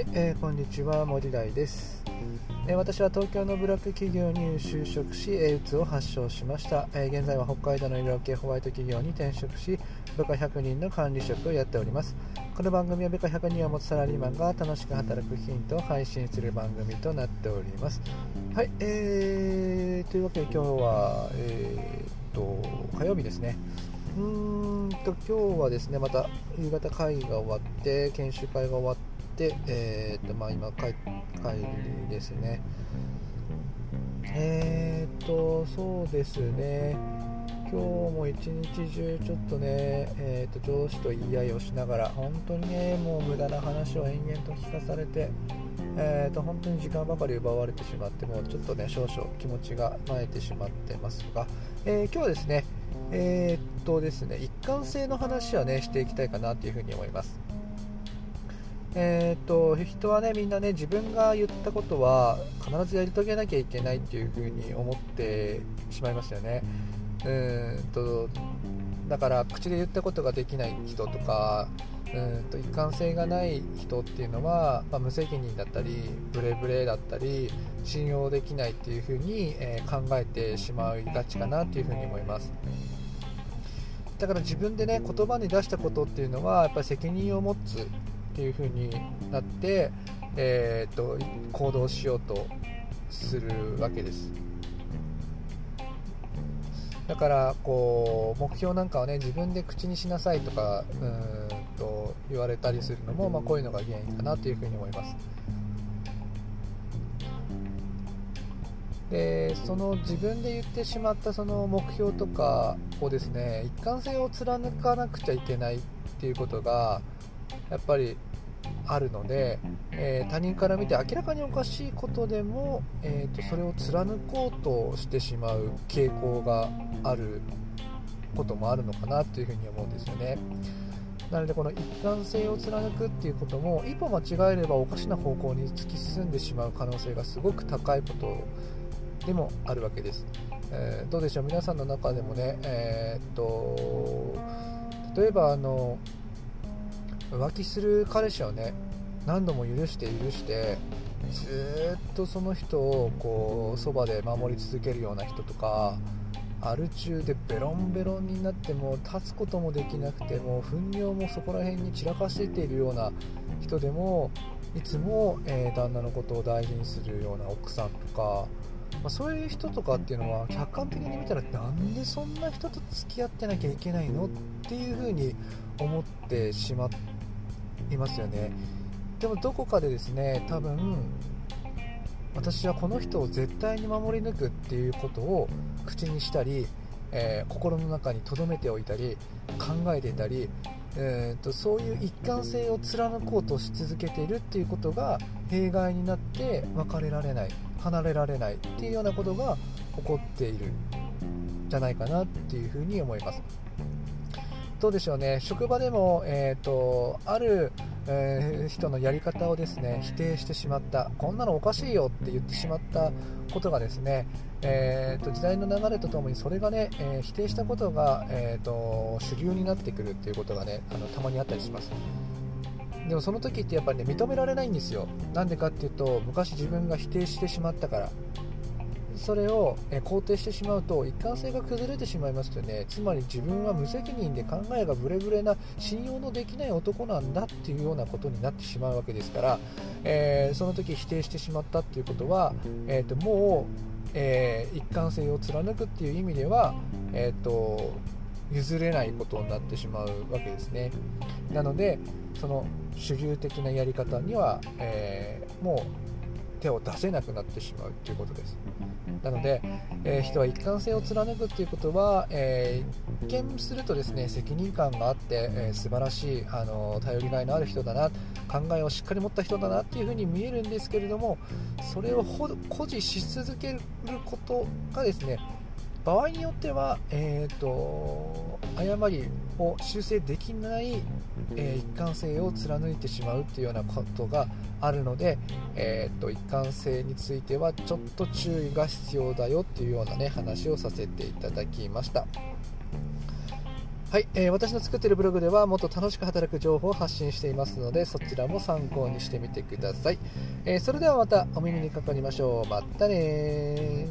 はい、えー、こんにちは森大です、えー、私は東京のブラック企業に就職し、えうつを発症しました、えー、現在は北海道の医療系ホワイト企業に転職し部下100人の管理職をやっております。この番組は部下100人を持つサラリーマンが楽しく働くヒントを配信する番組となっております。はい、えー、というわけで今日はえー、っと火曜日ですね。うーんと今日はですねまた夕方会議が終わって研修会が終わって、えー、っとまあ、今帰、りですね。えー、っと、そうですね、今日も一日中、ちょっとね、えー、っと上司と言い合いをしながら、本当にね、もう無駄な話を延々と聞かされて、えー、と本当に時間ばかり奪われてしまって、もうちょっとね、少々気持ちが萎えてしまってますが、え今日はですね、えー、っとですね、一貫性の話はね、していきたいかなというふうに思います。えーと、人はねみんなね自分が言ったことは必ずやり遂げなきゃいけないっていう風に思ってしまいますよね。うんとだから口で言ったことができない人とかうんと一貫性がない人っていうのは、まあ、無責任だったりブレブレだったり信用できないっていう風に、えー、考えてしまいがちかなっていう風に思います。だから自分でね言葉に出したことっていうのはやっぱり責任を持つっていう風になって、えー、っと行動しようとするわけです。だからこう目標なんかはね自分で口にしなさいとかうんと言われたりするのも、まあ、こういうのが原因かなというふうに思います。でその自分で言ってしまったその目標とかをですね一貫性を貫かなくちゃいけないっていうことがやっぱりあるので、えー、他人から見て明らかにおかしいことでも、えーと、それを貫こうとしてしまう傾向があることもあるのかなというふうに思うんですよね。なのでこの一貫性を貫くっていうことも一歩間違えればおかしな方向に突き進んでしまう可能性がすごく高いことでもあるわけです。えー、どうでしょう？皆さんの中でもね、えー、っと例えばあの浮気する彼氏をね何度も許して許してずっとその人をこうそばで守り続けるような人とかアル中でベロンベロンになっても立つこともできなくても糞尿もそこら辺に散らかしているような人でもいつも、えー、旦那のことを大事にするような奥さんとか、まあ、そういう人とかっていうのは客観的に見たらなんでそんな人と付き合ってなきゃいけないの？っていう風に思ってしまっていますよねでもどこかでですね多分私はこの人を絶対に守り抜くっていうことを口にしたり、えー、心の中に留めておいたり考えていたり、えーと、そういう一貫性を貫こうとし続けているっていうことが弊害になって別れられない離れられないっていうようなことが起こっているんじゃないかなっていうふうに思います。どうでしょうね、職場でも、えーと、ある、えー、人のやり方をですね否定してしまった、こんなのおかしいよって言ってしまったことがですね、えーと、時代の流れとともにそれがね、えー、否定したことが、えーと、主流になってくるっていうことがねあのたまにあったりします。でもその時ってやっぱりね認められないんですよ。なんでかっていうと昔自分が否定してしまったからそれを肯定してしまうと一貫性が崩れてしまいますとねつまり自分は無責任で考えがブレブレな信用のできない男なんだっていうようなことになってしまうわけですから、えー、その時否定してしまったっていうことは、えーと、もう、えー、一貫性を貫くっていう意味では、えーと、譲れないことになってしまうわけですね。なのでその主流的なやり方には、えー、もう手を出せなくなってしまうということです。なので、えー、人は一貫性を貫くということは、えー、一見するとですね責任感があって、えー、素晴らしいあの頼りがいのある人だな考えをしっかり持った人だなっていうふうに見えるんですけれどもそれを誇示し続けることがですね場合によっては、えーと、誤りを修正できない、えー、一貫性を貫いてしまうというようなことがあるので、えーと、一貫性についてはちょっと注意が必要だよっていうような、ね、話をさせていただきました。はい、えー、私の作っているブログではもっと楽しく働く情報を発信していますのでそちらも参考にしてみてください、えー、それではまたお耳にかかりましょう。またね